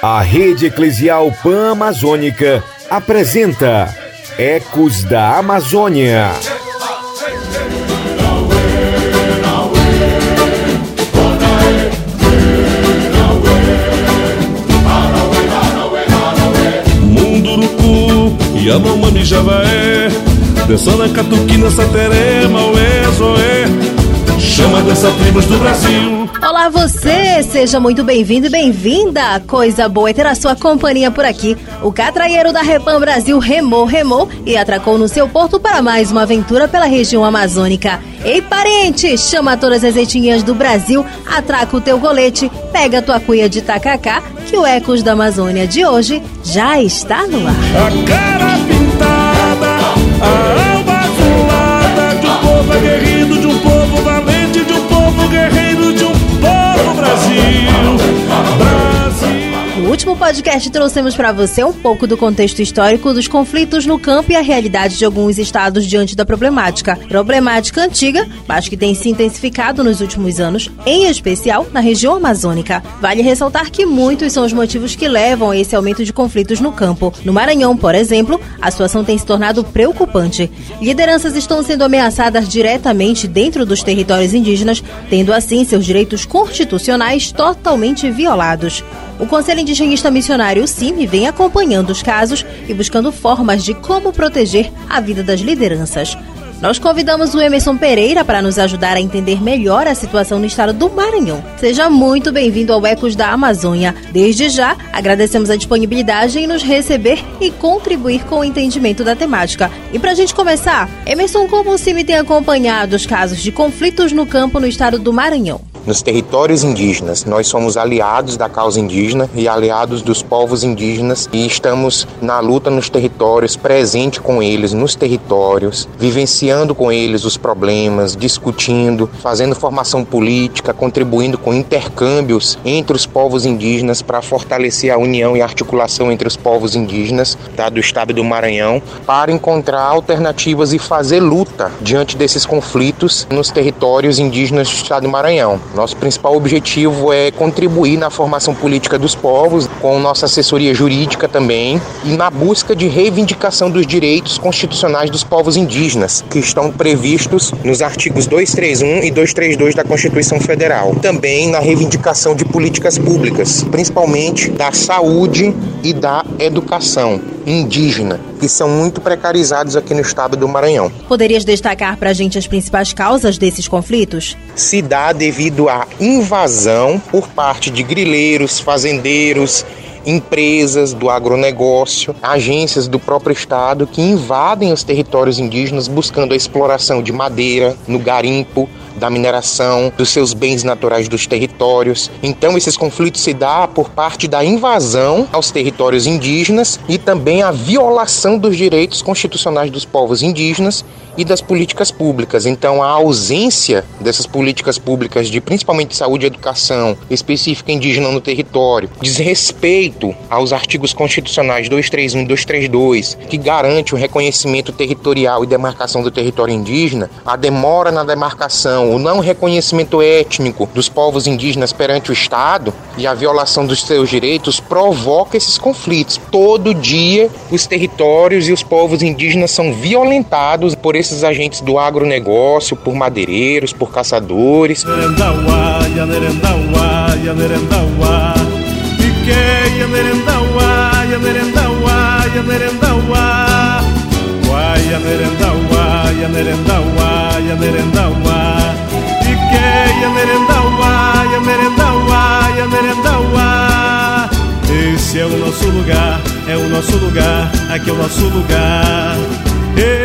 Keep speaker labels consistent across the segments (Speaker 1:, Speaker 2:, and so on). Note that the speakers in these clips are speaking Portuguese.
Speaker 1: A Rede Eclesial Pan-Amazônica apresenta Ecos da Amazônia.
Speaker 2: Munduruku, Yanomami Javaé, Dançando a catuquina, sateré, maué, zoé Chama dessa tribos do Brasil
Speaker 3: Olá você, seja muito bem-vindo e bem-vinda. Coisa boa é ter a sua companhia por aqui. O catraieiro da Repam Brasil remou, remou e atracou no seu porto para mais uma aventura pela região amazônica. Ei parente, chama todas as etnias do Brasil, atraca o teu golete, pega a tua cuia de tacacá, que o Ecos da Amazônia de hoje já está no ar. Podcast trouxemos para você um pouco do contexto histórico dos conflitos no campo e a realidade de alguns estados diante da problemática. Problemática antiga, mas que tem se intensificado nos últimos anos, em especial na região amazônica. Vale ressaltar que muitos são os motivos que levam a esse aumento de conflitos no campo. No Maranhão, por exemplo, a situação tem se tornado preocupante. Lideranças estão sendo ameaçadas diretamente dentro dos territórios indígenas, tendo assim seus direitos constitucionais totalmente violados. O Conselho Indigenista Missionário, CIMI, vem acompanhando os casos e buscando formas de como proteger a vida das lideranças. Nós convidamos o Emerson Pereira para nos ajudar a entender melhor a situação no estado do Maranhão. Seja muito bem-vindo ao Ecos da Amazônia. Desde já, agradecemos a disponibilidade em nos receber e contribuir com o entendimento da temática. E para a gente começar, Emerson, como o CIMI tem acompanhado os casos de conflitos no campo no estado do Maranhão?
Speaker 4: Nos territórios indígenas. Nós somos aliados da causa indígena e aliados dos povos indígenas e estamos na luta nos territórios, presente com eles nos territórios, vivenciando com eles os problemas, discutindo, fazendo formação política, contribuindo com intercâmbios entre os povos indígenas para fortalecer a união e articulação entre os povos indígenas tá, do estado do Maranhão, para encontrar alternativas e fazer luta diante desses conflitos nos territórios indígenas do estado do Maranhão. Nosso principal objetivo é contribuir na formação política dos povos, com nossa assessoria jurídica também, e na busca de reivindicação dos direitos constitucionais dos povos indígenas, que estão previstos nos artigos 231 e 232 da Constituição Federal. Também na reivindicação de políticas públicas, principalmente da saúde e da educação indígena, que são muito precarizados aqui no estado do Maranhão.
Speaker 3: Poderias destacar para a gente as principais causas desses conflitos?
Speaker 4: Se dá devido à invasão por parte de grileiros, fazendeiros, empresas do agronegócio, agências do próprio estado que invadem os territórios indígenas buscando a exploração de madeira no garimpo, da mineração, dos seus bens naturais dos territórios. Então esses conflitos se dá por parte da invasão aos territórios indígenas e também a violação dos direitos constitucionais dos povos indígenas e das políticas públicas. Então, a ausência dessas políticas públicas de principalmente saúde e educação específica indígena no território, desrespeito aos artigos constitucionais 231 e 232, que garante o reconhecimento territorial e demarcação do território indígena, a demora na demarcação, o não reconhecimento étnico dos povos indígenas perante o Estado e a violação dos seus direitos provoca esses conflitos. Todo dia os territórios e os povos indígenas são violentados por esses agentes do agronegócio, por madeireiros, por caçadores.
Speaker 2: Esse é o nosso lugar, é o nosso lugar, aqui é o nosso lugar.
Speaker 3: É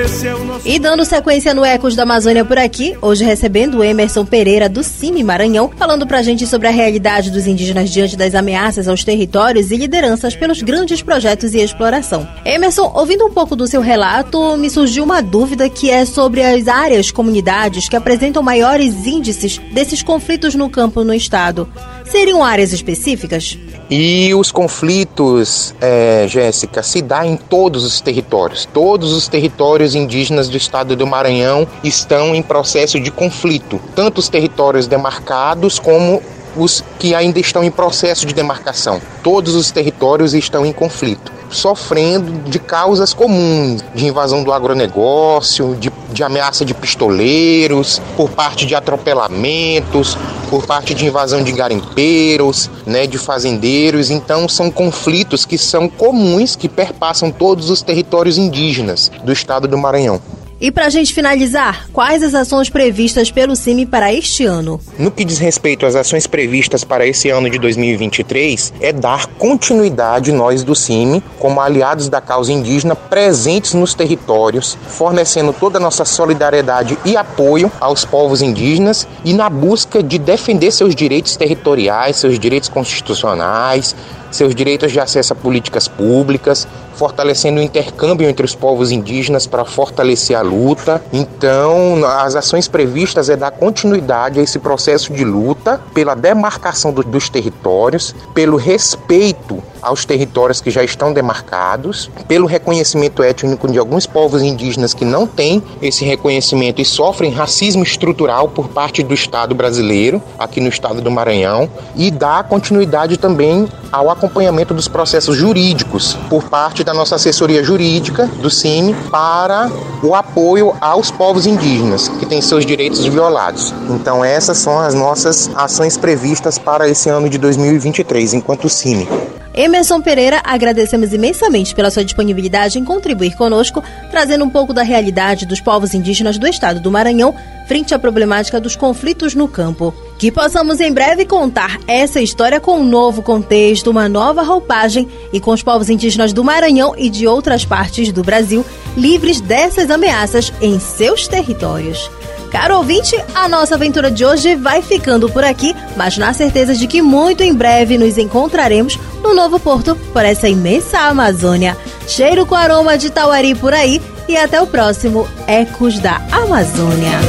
Speaker 3: e dando sequência no Ecos da Amazônia por aqui, hoje recebendo o Emerson Pereira do Cime Maranhão, falando pra gente sobre a realidade dos indígenas diante das ameaças aos territórios e lideranças pelos grandes projetos e exploração. Emerson, ouvindo um pouco do seu relato, me surgiu uma dúvida que é sobre as áreas, comunidades que apresentam maiores índices desses conflitos no campo no estado. Seriam áreas específicas?
Speaker 4: E os conflitos, é, Jéssica, se dá em todos os territórios. Todos os territórios indígenas do estado do Maranhão estão em processo de conflito, tanto os territórios demarcados como os que ainda estão em processo de demarcação. Todos os territórios estão em conflito, sofrendo de causas comuns, de invasão do agronegócio, de, de ameaça de pistoleiros, por parte de atropelamentos, por parte de invasão de garimpeiros, né, de fazendeiros. Então são conflitos que são comuns, que perpassam todos os territórios indígenas do estado do Maranhão.
Speaker 3: E para a gente finalizar, quais as ações previstas pelo CIMI para este ano?
Speaker 4: No que diz respeito às ações previstas para esse ano de 2023, é dar continuidade nós do CIMI, como aliados da causa indígena, presentes nos territórios, fornecendo toda a nossa solidariedade e apoio aos povos indígenas e na busca de defender seus direitos territoriais, seus direitos constitucionais, seus direitos de acesso a políticas públicas, fortalecendo o intercâmbio entre os povos indígenas para fortalecer a luta. Então, as ações previstas é dar continuidade a esse processo de luta pela demarcação do, dos territórios, pelo respeito aos territórios que já estão demarcados, pelo reconhecimento étnico de alguns povos indígenas que não têm esse reconhecimento e sofrem racismo estrutural por parte do Estado brasileiro, aqui no estado do Maranhão, e dar continuidade também ao acompanhamento dos processos jurídicos por parte da nossa assessoria jurídica do CIMI para o apoio aos povos indígenas que têm seus direitos violados. Então essas são as nossas ações previstas para esse ano de 2023 enquanto CIMI.
Speaker 3: Emerson Pereira, agradecemos imensamente pela sua disponibilidade em contribuir conosco, trazendo um pouco da realidade dos povos indígenas do estado do Maranhão frente à problemática dos conflitos no campo. Que possamos em breve contar essa história com um novo contexto, uma nova roupagem e com os povos indígenas do Maranhão e de outras partes do Brasil livres dessas ameaças em seus territórios. Caro ouvinte, a nossa aventura de hoje vai ficando por aqui, mas na certeza de que muito em breve nos encontraremos no novo porto por essa imensa Amazônia. Cheiro com aroma de Tauari por aí e até o próximo Ecos da Amazônia.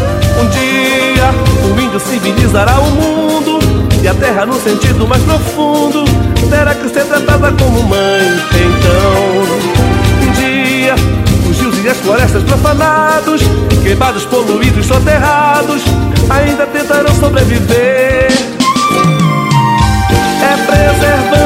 Speaker 2: Um dia o índio civilizará o mundo e a terra no sentido mais profundo terá que ser tratada como mãe. Então, um dia os rios e as florestas profanados Queimados, poluídos, soterrados Ainda tentarão sobreviver. É preservando